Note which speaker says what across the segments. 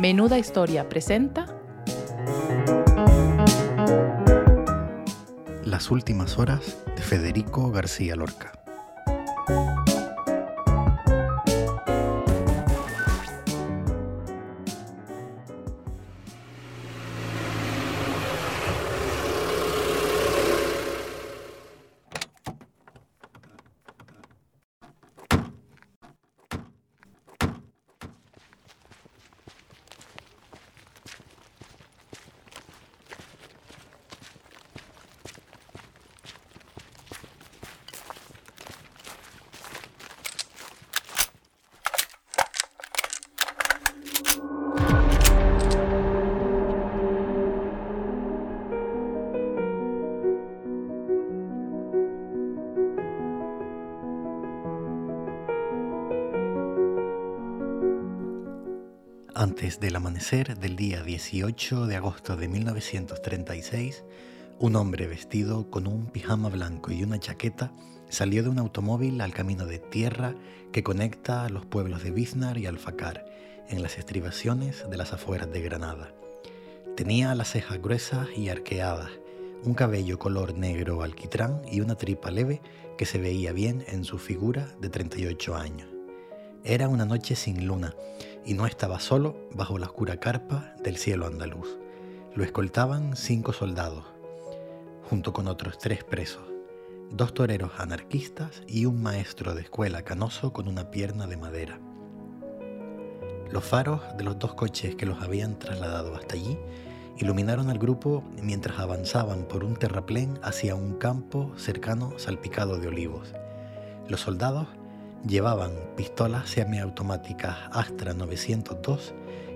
Speaker 1: Menuda Historia presenta
Speaker 2: Las últimas horas de Federico García Lorca. Antes del amanecer del día 18 de agosto de 1936, un hombre vestido con un pijama blanco y una chaqueta salió de un automóvil al camino de tierra que conecta los pueblos de Biznar y Alfacar, en las estribaciones de las afueras de Granada. Tenía las cejas gruesas y arqueadas, un cabello color negro alquitrán y una tripa leve que se veía bien en su figura de 38 años. Era una noche sin luna y no estaba solo bajo la oscura carpa del cielo andaluz. Lo escoltaban cinco soldados, junto con otros tres presos, dos toreros anarquistas y un maestro de escuela canoso con una pierna de madera. Los faros de los dos coches que los habían trasladado hasta allí iluminaron al grupo mientras avanzaban por un terraplén hacia un campo cercano salpicado de olivos. Los soldados Llevaban pistolas semiautomáticas Astra 902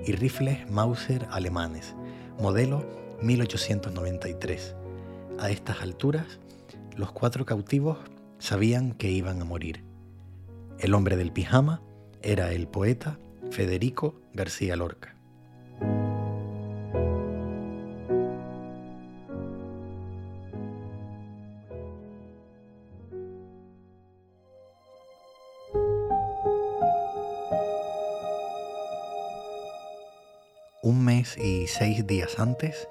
Speaker 2: y rifles Mauser alemanes, modelo 1893. A estas alturas, los cuatro cautivos sabían que iban a morir. El hombre del pijama era el poeta Federico García Lorca. 16 días antes,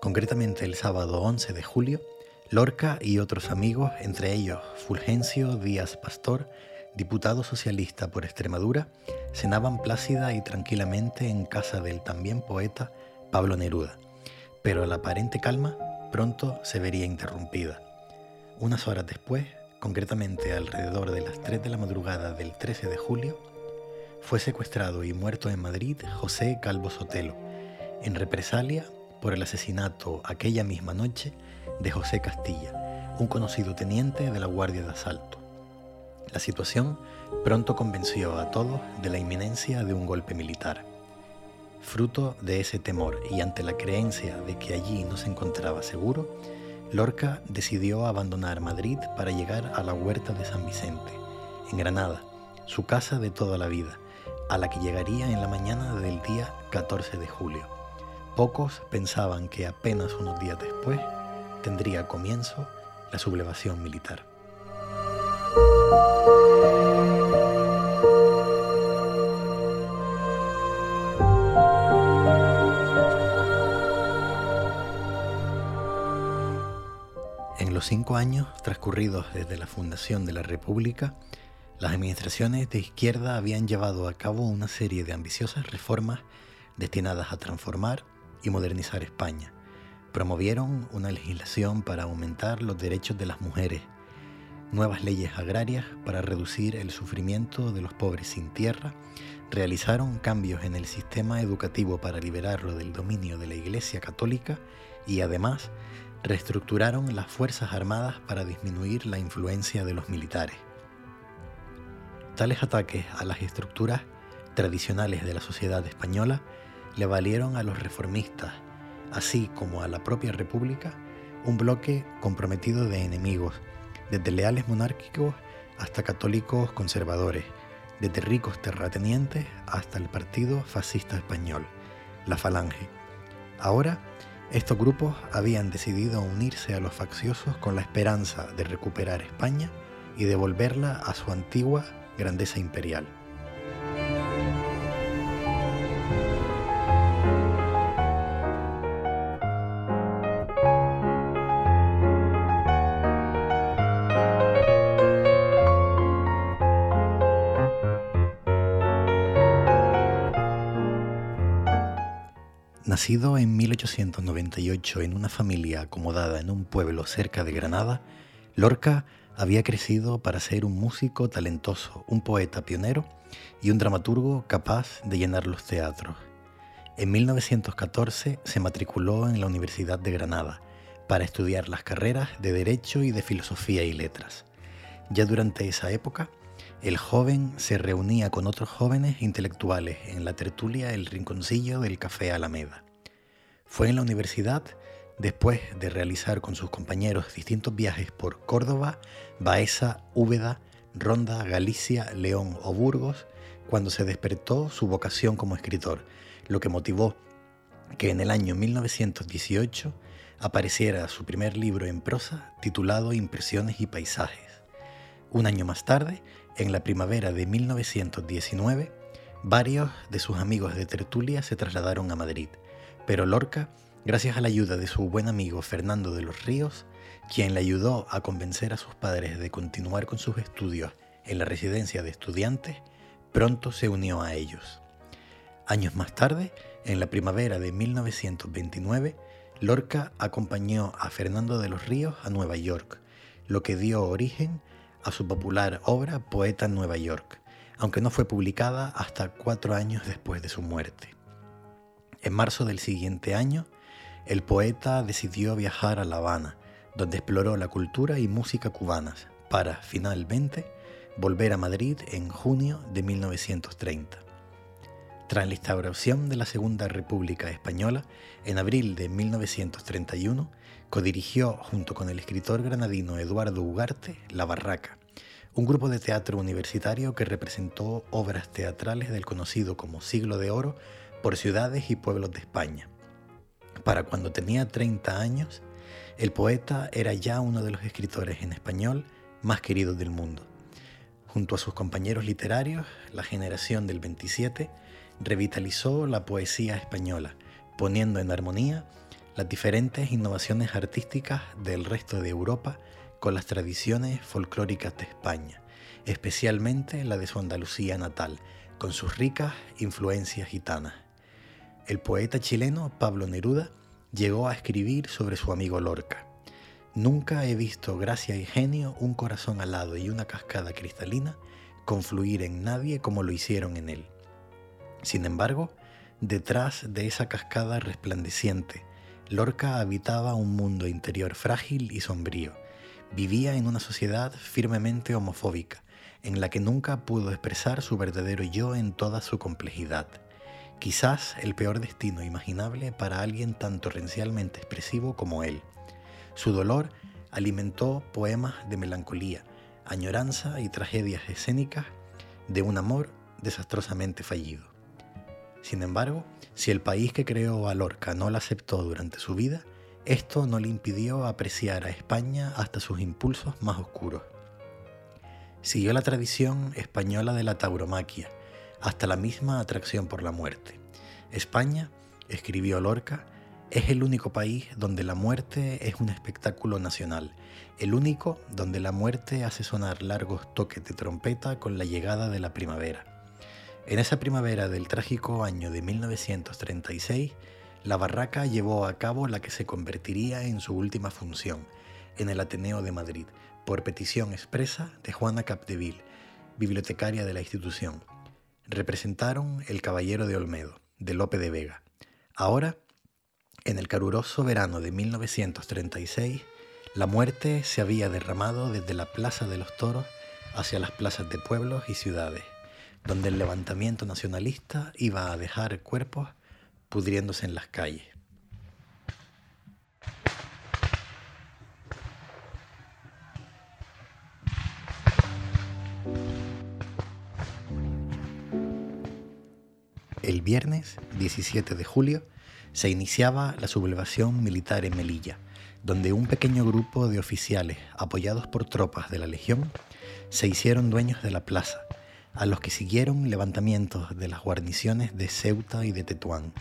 Speaker 2: concretamente el sábado 11 de julio, Lorca y otros amigos, entre ellos Fulgencio Díaz Pastor, diputado socialista por Extremadura, cenaban plácida y tranquilamente en casa del también poeta Pablo Neruda, pero la aparente calma pronto se vería interrumpida. Unas horas después, concretamente alrededor de las 3 de la madrugada del 13 de julio, fue secuestrado y muerto en Madrid José Calvo Sotelo, en represalia por el asesinato aquella misma noche de José Castilla, un conocido teniente de la Guardia de Asalto. La situación pronto convenció a todos de la inminencia de un golpe militar. Fruto de ese temor y ante la creencia de que allí no se encontraba seguro, Lorca decidió abandonar Madrid para llegar a la huerta de San Vicente, en Granada, su casa de toda la vida, a la que llegaría en la mañana del día 14 de julio. Pocos pensaban que apenas unos días después tendría comienzo la sublevación militar. En los cinco años transcurridos desde la fundación de la República, las administraciones de izquierda habían llevado a cabo una serie de ambiciosas reformas destinadas a transformar y modernizar España. Promovieron una legislación para aumentar los derechos de las mujeres, nuevas leyes agrarias para reducir el sufrimiento de los pobres sin tierra, realizaron cambios en el sistema educativo para liberarlo del dominio de la Iglesia Católica y además reestructuraron las Fuerzas Armadas para disminuir la influencia de los militares. Tales ataques a las estructuras tradicionales de la sociedad española le valieron a los reformistas, así como a la propia República, un bloque comprometido de enemigos, desde leales monárquicos hasta católicos conservadores, desde ricos terratenientes hasta el Partido Fascista Español, la Falange. Ahora, estos grupos habían decidido unirse a los facciosos con la esperanza de recuperar España y devolverla a su antigua grandeza imperial. 1898 en una familia acomodada en un pueblo cerca de Granada, Lorca había crecido para ser un músico talentoso, un poeta pionero y un dramaturgo capaz de llenar los teatros. En 1914 se matriculó en la Universidad de Granada para estudiar las carreras de Derecho y de Filosofía y Letras. Ya durante esa época, el joven se reunía con otros jóvenes intelectuales en la tertulia El Rinconcillo del Café Alameda. Fue en la universidad, después de realizar con sus compañeros distintos viajes por Córdoba, Baeza, Úbeda, Ronda, Galicia, León o Burgos, cuando se despertó su vocación como escritor, lo que motivó que en el año 1918 apareciera su primer libro en prosa titulado Impresiones y Paisajes. Un año más tarde, en la primavera de 1919, varios de sus amigos de tertulia se trasladaron a Madrid, pero Lorca, gracias a la ayuda de su buen amigo Fernando de los Ríos, quien le ayudó a convencer a sus padres de continuar con sus estudios en la residencia de estudiantes, pronto se unió a ellos. Años más tarde, en la primavera de 1929, Lorca acompañó a Fernando de los Ríos a Nueva York, lo que dio origen a su popular obra Poeta en Nueva York, aunque no fue publicada hasta cuatro años después de su muerte. En marzo del siguiente año, el poeta decidió viajar a La Habana, donde exploró la cultura y música cubanas, para, finalmente, volver a Madrid en junio de 1930. Tras la instauración de la Segunda República Española, en abril de 1931, Codirigió, junto con el escritor granadino Eduardo Ugarte, La Barraca, un grupo de teatro universitario que representó obras teatrales del conocido como Siglo de Oro por ciudades y pueblos de España. Para cuando tenía 30 años, el poeta era ya uno de los escritores en español más queridos del mundo. Junto a sus compañeros literarios, la generación del 27 revitalizó la poesía española, poniendo en armonía las diferentes innovaciones artísticas del resto de Europa con las tradiciones folclóricas de España, especialmente la de su Andalucía natal, con sus ricas influencias gitanas. El poeta chileno Pablo Neruda llegó a escribir sobre su amigo Lorca. Nunca he visto gracia y genio, un corazón alado y una cascada cristalina confluir en nadie como lo hicieron en él. Sin embargo, detrás de esa cascada resplandeciente, Lorca habitaba un mundo interior frágil y sombrío. Vivía en una sociedad firmemente homofóbica, en la que nunca pudo expresar su verdadero yo en toda su complejidad. Quizás el peor destino imaginable para alguien tan torrencialmente expresivo como él. Su dolor alimentó poemas de melancolía, añoranza y tragedias escénicas de un amor desastrosamente fallido. Sin embargo, si el país que creó a Lorca no la aceptó durante su vida, esto no le impidió apreciar a España hasta sus impulsos más oscuros. Siguió la tradición española de la tauromaquia, hasta la misma atracción por la muerte. España, escribió Lorca, es el único país donde la muerte es un espectáculo nacional, el único donde la muerte hace sonar largos toques de trompeta con la llegada de la primavera. En esa primavera del trágico año de 1936, la Barraca llevó a cabo la que se convertiría en su última función, en el Ateneo de Madrid, por petición expresa de Juana Capdeville, bibliotecaria de la institución. Representaron El Caballero de Olmedo, de Lope de Vega. Ahora, en el caluroso verano de 1936, la muerte se había derramado desde la Plaza de los Toros hacia las plazas de pueblos y ciudades donde el levantamiento nacionalista iba a dejar cuerpos pudriéndose en las calles. El viernes 17 de julio se iniciaba la sublevación militar en Melilla, donde un pequeño grupo de oficiales, apoyados por tropas de la Legión, se hicieron dueños de la plaza a los que siguieron levantamientos de las guarniciones de Ceuta y de Tetuán.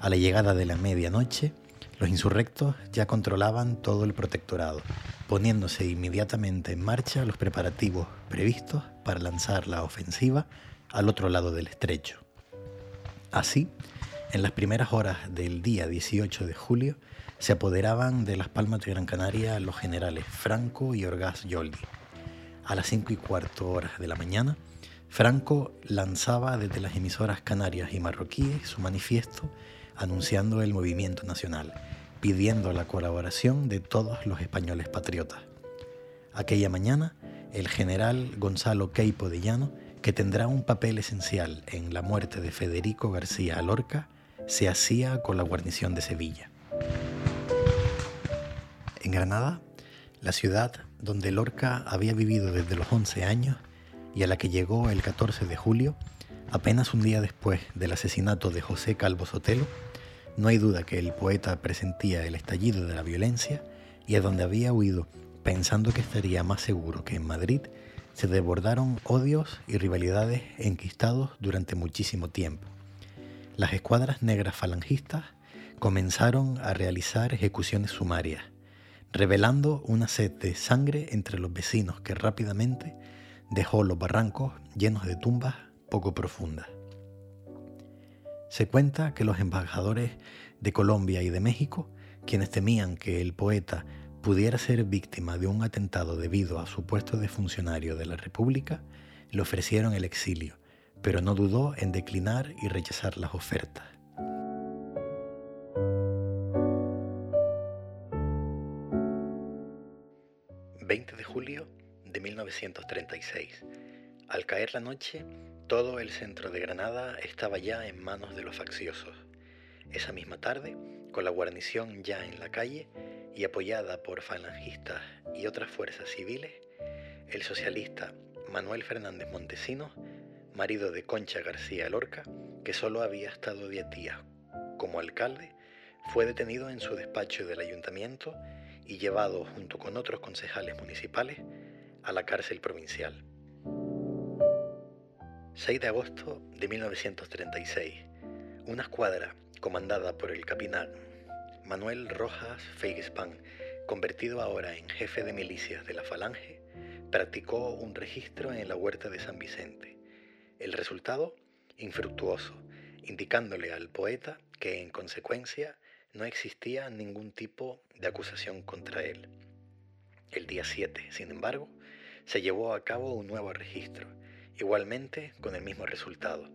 Speaker 2: A la llegada de la medianoche, los insurrectos ya controlaban todo el protectorado, poniéndose inmediatamente en marcha los preparativos previstos para lanzar la ofensiva al otro lado del estrecho. Así, En las primeras horas del día 18 de julio se apoderaban de las Palmas de Gran Canaria los generales Franco y Orgaz Yoldi. A las 5 y cuarto horas de la mañana, Franco lanzaba desde las emisoras canarias y marroquíes su manifiesto anunciando el movimiento nacional, pidiendo la colaboración de todos los españoles patriotas. Aquella mañana, el general Gonzalo Queipo de Llano, que tendrá un papel esencial en la muerte de Federico García Lorca, se hacía con la guarnición de Sevilla. En Granada, la ciudad donde Lorca había vivido desde los 11 años y a la que llegó el 14 de julio, apenas un día después del asesinato de José Calvo Sotelo, no hay duda que el poeta presentía el estallido de la violencia y a donde había huido pensando que estaría más seguro que en Madrid, se desbordaron odios y rivalidades enquistados durante muchísimo tiempo. Las escuadras negras falangistas comenzaron a realizar ejecuciones sumarias, revelando una sed de sangre entre los vecinos que rápidamente dejó los barrancos llenos de tumbas poco profundas. Se cuenta que los embajadores de Colombia y de México, quienes temían que el poeta pudiera ser víctima de un atentado debido a su puesto de funcionario de la República, le ofrecieron el exilio, pero no dudó en declinar y rechazar las ofertas. ...20 de julio de 1936. Al caer la noche, todo el centro de Granada estaba ya en manos de los facciosos. Esa misma tarde, con la guarnición ya en la calle y apoyada por falangistas y otras fuerzas civiles, el socialista Manuel Fernández Montesinos, marido de Concha García Lorca, que solo había estado diez días como alcalde, fue detenido en su despacho del ayuntamiento y llevado junto con otros concejales municipales a la cárcel provincial. 6 de agosto de 1936. Una escuadra comandada por el capitán Manuel Rojas Feigespan, convertido ahora en jefe de milicias de la Falange, practicó un registro en la huerta de San Vicente. El resultado, infructuoso, indicándole al poeta que en consecuencia no existía ningún tipo de acusación contra él. El día 7, sin embargo, se llevó a cabo un nuevo registro, igualmente con el mismo resultado,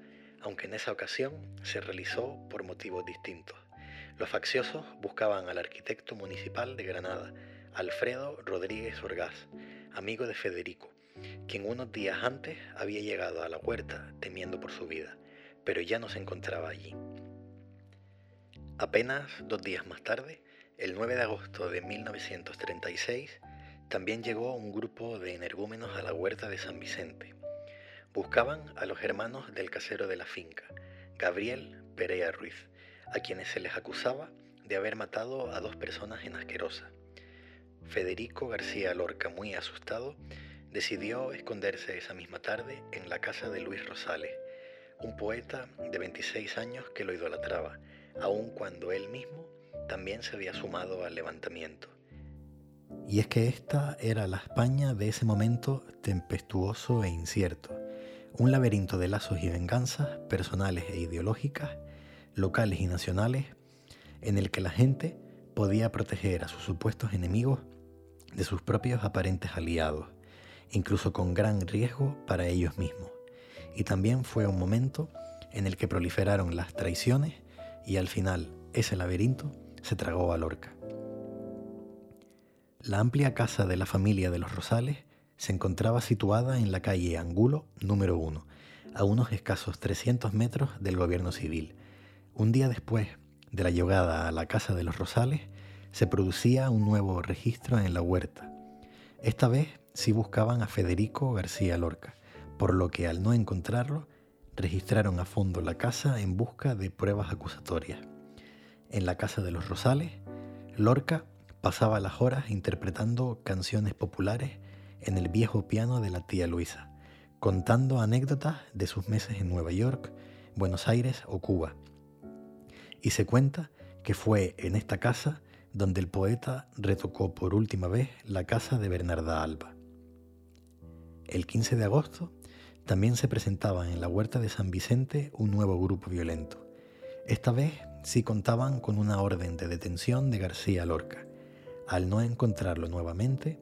Speaker 2: aunque en esa ocasión se realizó por motivos distintos. Los facciosos buscaban al arquitecto municipal de Granada, Alfredo Rodríguez Orgaz, amigo de Federico, quien unos días antes había llegado a la huerta temiendo por su vida, pero ya no se encontraba allí. Apenas dos días más tarde, el 9 de agosto de 1936, también llegó un grupo de energúmenos a la huerta de San Vicente. Buscaban a los hermanos del casero de la finca, Gabriel Perea Ruiz, a quienes se les acusaba de haber matado a dos personas en Asquerosa. Federico García Lorca, muy asustado, decidió esconderse esa misma tarde en la casa de Luis Rosales, un poeta de 26 años que lo idolatraba, aun cuando él mismo también se había sumado al levantamiento. Y es que esta era la España de ese momento tempestuoso e incierto, un laberinto de lazos y venganzas personales e ideológicas locales y nacionales en el que la gente podía proteger a sus supuestos enemigos de sus propios aparentes aliados, incluso con gran riesgo para ellos mismos. Y también fue un momento en el que proliferaron las traiciones y al final ese laberinto se tragó a Lorca. La amplia casa de la familia de los Rosales se encontraba situada en la calle Angulo número 1, a unos escasos 300 metros del gobierno civil, un día después de la llegada a la casa de los Rosales, se producía un nuevo registro en la huerta. Esta vez sí buscaban a Federico García Lorca, por lo que al no encontrarlo, registraron a fondo la casa en busca de pruebas acusatorias. En la casa de los Rosales, Lorca pasaba las horas interpretando canciones populares en el viejo piano de la tía Luisa, contando anécdotas de sus meses en Nueva York, Buenos Aires o Cuba, y se cuenta que fue en esta casa donde el poeta retocó por última vez la casa de Bernarda Alba. El 15 de agosto también se presentaba en la huerta de San Vicente un nuevo grupo violento. Esta vez sí contaban con una orden de detención de García Lorca. Al no encontrarlo nuevamente,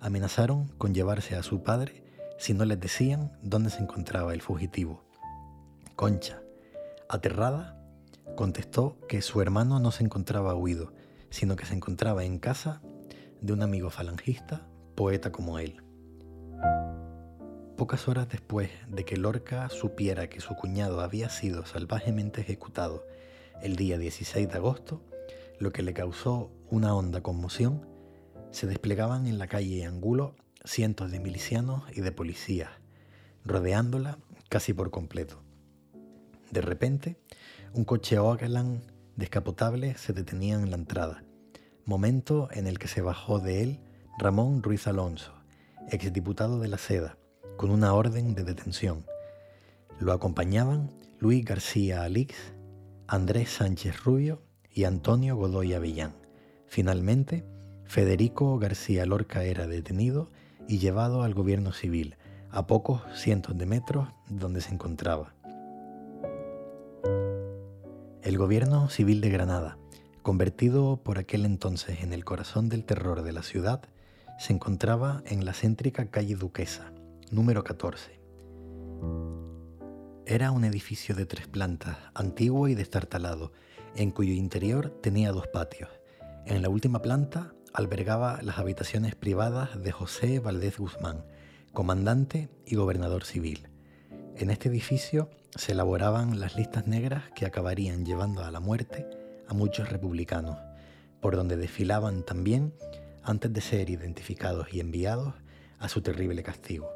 Speaker 2: amenazaron con llevarse a su padre si no les decían dónde se encontraba el fugitivo. Concha, aterrada, contestó que su hermano no se encontraba huido, sino que se encontraba en casa de un amigo falangista, poeta como él. Pocas horas después de que Lorca supiera que su cuñado había sido salvajemente ejecutado el día 16 de agosto, lo que le causó una honda conmoción, se desplegaban en la calle Angulo cientos de milicianos y de policías, rodeándola casi por completo. De repente, un coche Oakland descapotable se detenía en la entrada, momento en el que se bajó de él Ramón Ruiz Alonso, exdiputado de la Seda, con una orden de detención. Lo acompañaban Luis García Alix, Andrés Sánchez Rubio y Antonio Godoy Avillán. Finalmente, Federico García Lorca era detenido y llevado al gobierno civil, a pocos cientos de metros donde se encontraba. El gobierno civil de Granada, convertido por aquel entonces en el corazón del terror de la ciudad, se encontraba en la céntrica calle Duquesa, número 14. Era un edificio de tres plantas, antiguo y destartalado, en cuyo interior tenía dos patios. En la última planta albergaba las habitaciones privadas de José Valdés Guzmán, comandante y gobernador civil. En este edificio se elaboraban las listas negras que acabarían llevando a la muerte a muchos republicanos, por donde desfilaban también antes de ser identificados y enviados a su terrible castigo.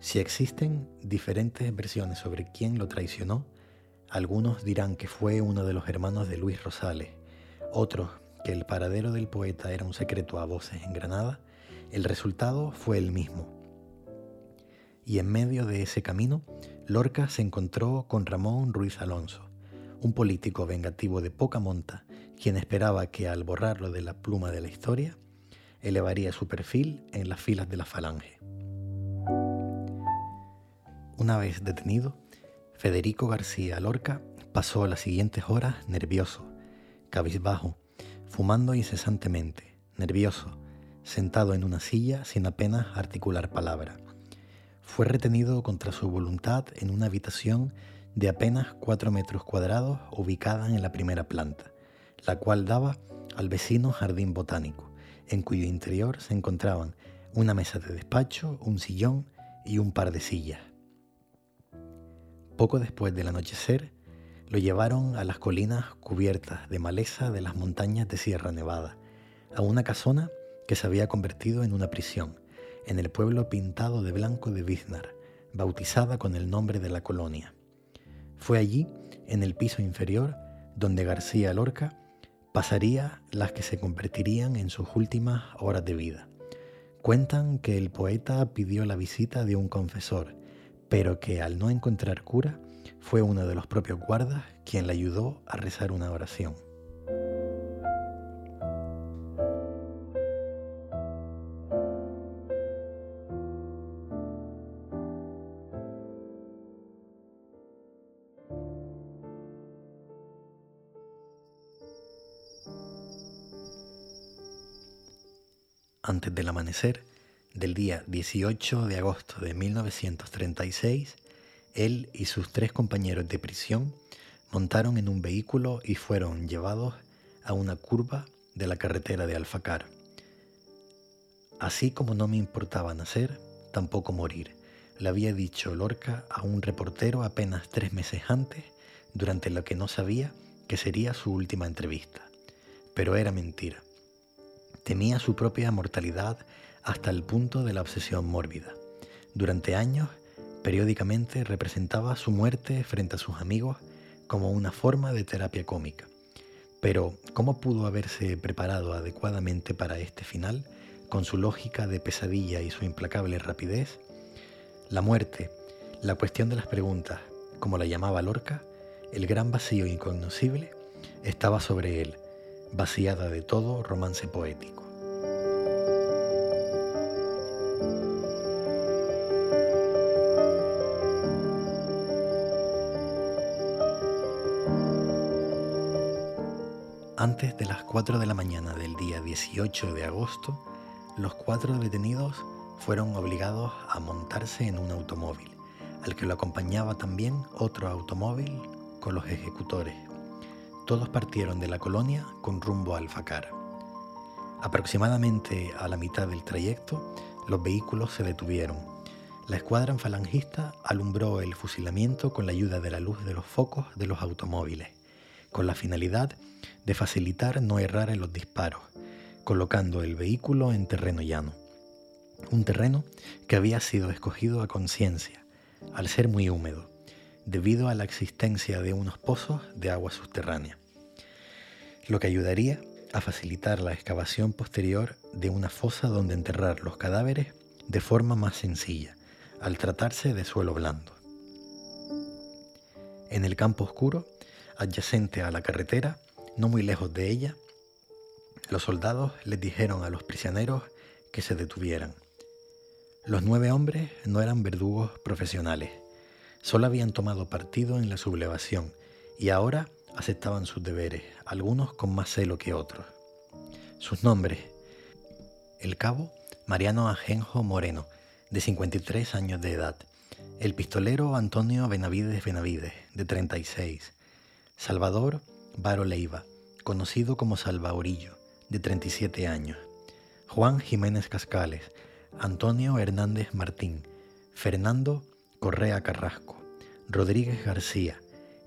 Speaker 2: Si existen diferentes versiones sobre quién lo traicionó, algunos dirán que fue uno de los hermanos de Luis Rosales, otros que el paradero del poeta era un secreto a voces en Granada, el resultado fue el mismo. Y en medio de ese camino, Lorca se encontró con Ramón Ruiz Alonso, un político vengativo de poca monta, quien esperaba que al borrarlo de la pluma de la historia, elevaría su perfil en las filas de la falange. Una vez detenido, Federico García Lorca pasó las siguientes horas nervioso, cabizbajo, fumando incesantemente, nervioso, sentado en una silla sin apenas articular palabra. Fue retenido contra su voluntad en una habitación de apenas cuatro metros cuadrados ubicada en la primera planta, la cual daba al vecino jardín botánico, en cuyo interior se encontraban una mesa de despacho, un sillón y un par de sillas. Poco después del anochecer, lo llevaron a las colinas cubiertas de maleza de las montañas de Sierra Nevada, a una casona que se había convertido en una prisión, en el pueblo pintado de blanco de Biznar, bautizada con el nombre de la colonia. Fue allí, en el piso inferior, donde García Lorca pasaría las que se convertirían en sus últimas horas de vida. Cuentan que el poeta pidió la visita de un confesor, pero que al no encontrar cura, fue uno de los propios guardas quien le ayudó a rezar una oración. Amanecer, del día 18 de agosto de 1936, él y sus tres compañeros de prisión montaron en un vehículo y fueron llevados a una curva de la carretera de Alfacar. Así como no me importaba nacer, tampoco morir, le había dicho Lorca a un reportero apenas tres meses antes, durante lo que no sabía que sería su última entrevista. Pero era mentira. Temía su propia mortalidad hasta el punto de la obsesión mórbida. Durante años, periódicamente representaba su muerte frente a sus amigos como una forma de terapia cómica. Pero, ¿cómo pudo haberse preparado adecuadamente para este final, con su lógica de pesadilla y su implacable rapidez? La muerte, la cuestión de las preguntas, como la llamaba Lorca, el gran vacío incognoscible, estaba sobre él, vaciada de todo romance poético. Antes de las 4 de la mañana del día 18 de agosto, los cuatro detenidos fueron obligados a montarse en un automóvil, al que lo acompañaba también otro automóvil con los ejecutores. Todos partieron de la colonia con rumbo a Alfacar. Aproximadamente a la mitad del trayecto, los vehículos se detuvieron. La escuadra falangista alumbró el fusilamiento con la ayuda de la luz de los focos de los automóviles, con la finalidad de facilitar no errar en los disparos, colocando el vehículo en terreno llano. Un terreno que había sido escogido a conciencia, al ser muy húmedo, debido a la existencia de unos pozos de agua subterránea, lo que ayudaría a facilitar la excavación posterior de una fosa donde enterrar los cadáveres de forma más sencilla, al tratarse de suelo blando. En el campo oscuro, adyacente a la carretera, no muy lejos de ella, los soldados les dijeron a los prisioneros que se detuvieran. Los nueve hombres no eran verdugos profesionales, solo habían tomado partido en la sublevación y ahora aceptaban sus deberes, algunos con más celo que otros. Sus nombres. El cabo Mariano Ajenjo Moreno, de 53 años de edad. El pistolero Antonio Benavides Benavides, de 36. Salvador Varo Leiva, conocido como Salvaorillo, de 37 años, Juan Jiménez Cascales, Antonio Hernández Martín, Fernando Correa Carrasco, Rodríguez García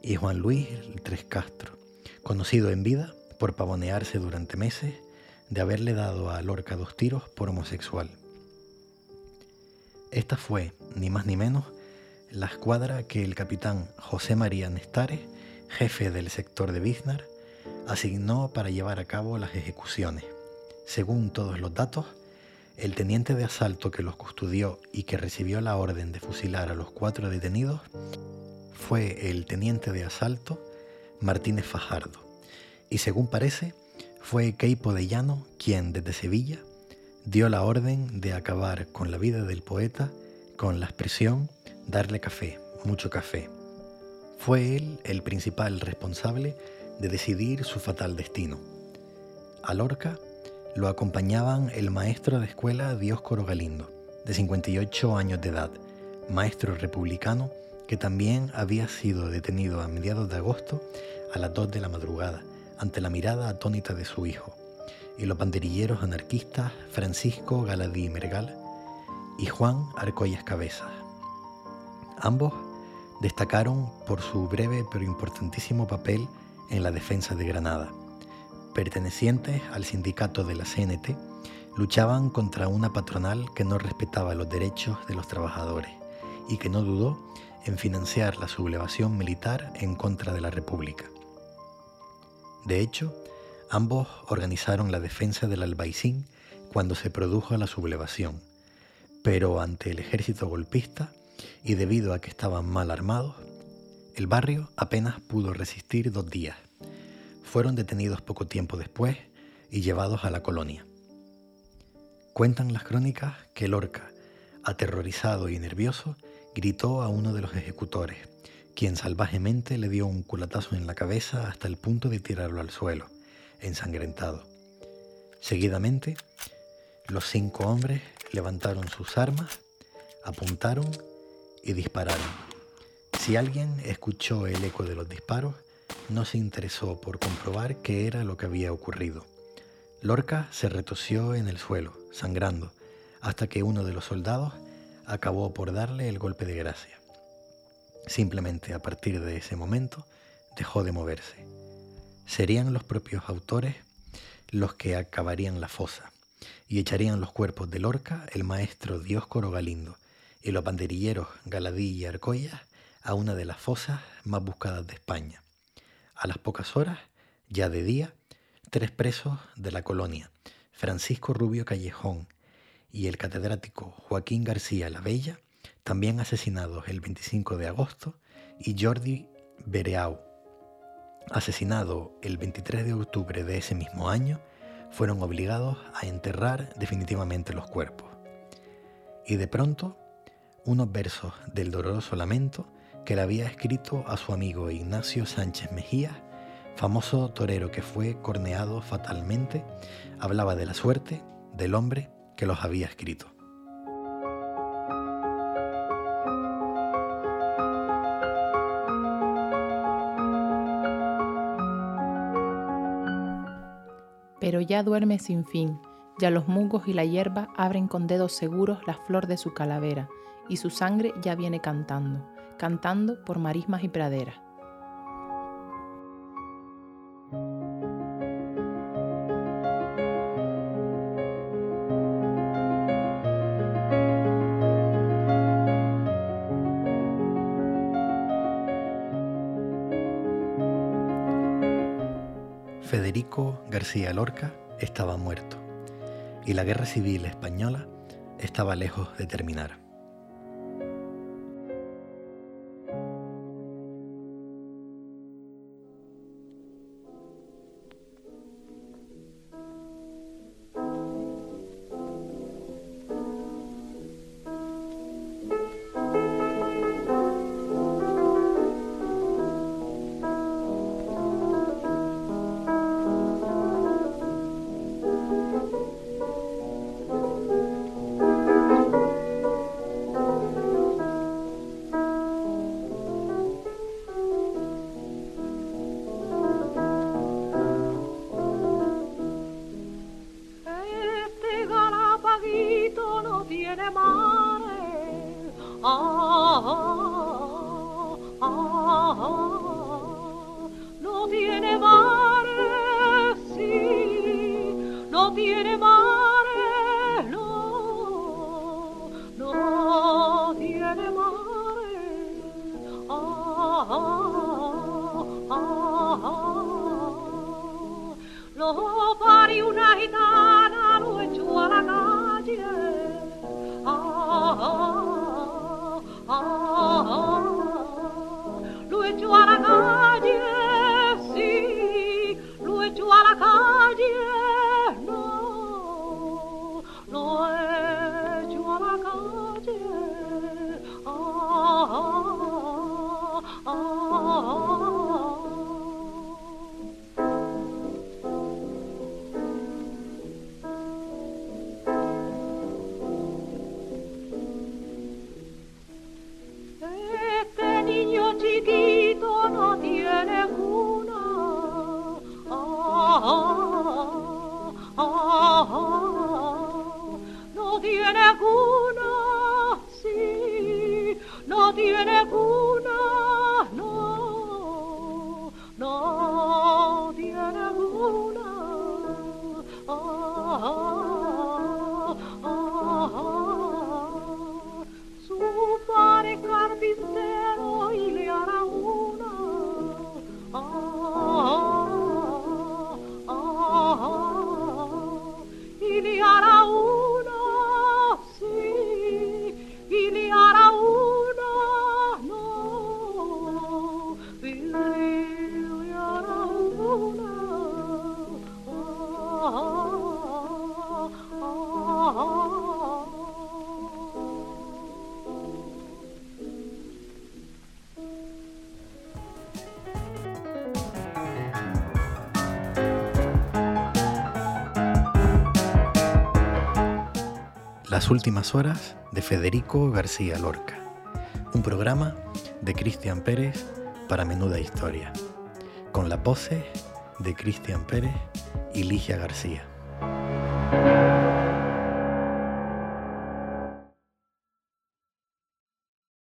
Speaker 2: y Juan Luis Tres Castro, conocido en vida por pavonearse durante meses de haberle dado a Lorca dos tiros por homosexual. Esta fue, ni más ni menos, la escuadra que el capitán José María Nestares, jefe del sector de Biznar, asignó para llevar a cabo las ejecuciones. Según todos los datos, el teniente de asalto que los custodió y que recibió la orden de fusilar a los cuatro detenidos fue el teniente de asalto Martínez Fajardo. Y según parece, fue Keipo de Llano quien desde Sevilla dio la orden de acabar con la vida del poeta con la expresión darle café, mucho café. Fue él el principal responsable de decidir su fatal destino. A Lorca lo acompañaban el maestro de escuela Dioscoro Galindo, de 58 años de edad, maestro republicano que también había sido detenido a mediados de agosto a las 2 de la madrugada ante la mirada atónita de su hijo, y los banderilleros anarquistas Francisco Galadí Mergal y Juan Arcoyas Cabezas. Ambos destacaron por su breve pero importantísimo papel en la defensa de Granada. Pertenecientes al sindicato de la CNT, luchaban contra una patronal que no respetaba los derechos de los trabajadores y que no dudó en financiar la sublevación militar en contra de la República. De hecho, ambos organizaron la defensa del Albaicín cuando se produjo la sublevación, pero ante el ejército golpista y debido a que estaban mal armados, el barrio apenas pudo resistir dos días. Fueron detenidos poco tiempo después y llevados a la colonia. Cuentan las crónicas que Lorca, aterrorizado y nervioso, gritó a uno de los ejecutores, quien salvajemente le dio un culatazo en la cabeza hasta el punto de tirarlo al suelo, ensangrentado. Seguidamente, los cinco hombres levantaron sus armas, apuntaron y dispararon. Si alguien escuchó el eco de los disparos, no se interesó por comprobar qué era lo que había ocurrido. Lorca se retoció en el suelo, sangrando, hasta que uno de los soldados acabó por darle el golpe de gracia. Simplemente a partir de ese momento dejó de moverse. Serían los propios autores los que acabarían la fosa y echarían los cuerpos de Lorca, el maestro Dioscoro Galindo y los banderilleros Galadí y Arcoya a una de las fosas más buscadas de España. A las pocas horas, ya de día, tres presos de la colonia, Francisco Rubio Callejón y el catedrático Joaquín García La Bella, también asesinados el 25 de agosto, y Jordi Bereau, asesinado el 23 de octubre de ese mismo año, fueron obligados a enterrar definitivamente los cuerpos. Y de pronto, unos versos del doloroso lamento que le había escrito a su amigo Ignacio Sánchez Mejía
Speaker 3: famoso torero que fue corneado fatalmente, hablaba de la suerte del hombre que los había escrito.
Speaker 1: Pero ya duerme sin fin, ya los musgos y la hierba abren con dedos seguros la flor de su calavera, y su sangre ya viene cantando, cantando por marismas y praderas.
Speaker 3: Federico García Lorca estaba muerto y la guerra civil española estaba lejos de terminar. Las últimas horas de Federico García Lorca, un programa de Cristian Pérez para Menuda Historia, con la pose de Cristian Pérez y Ligia García.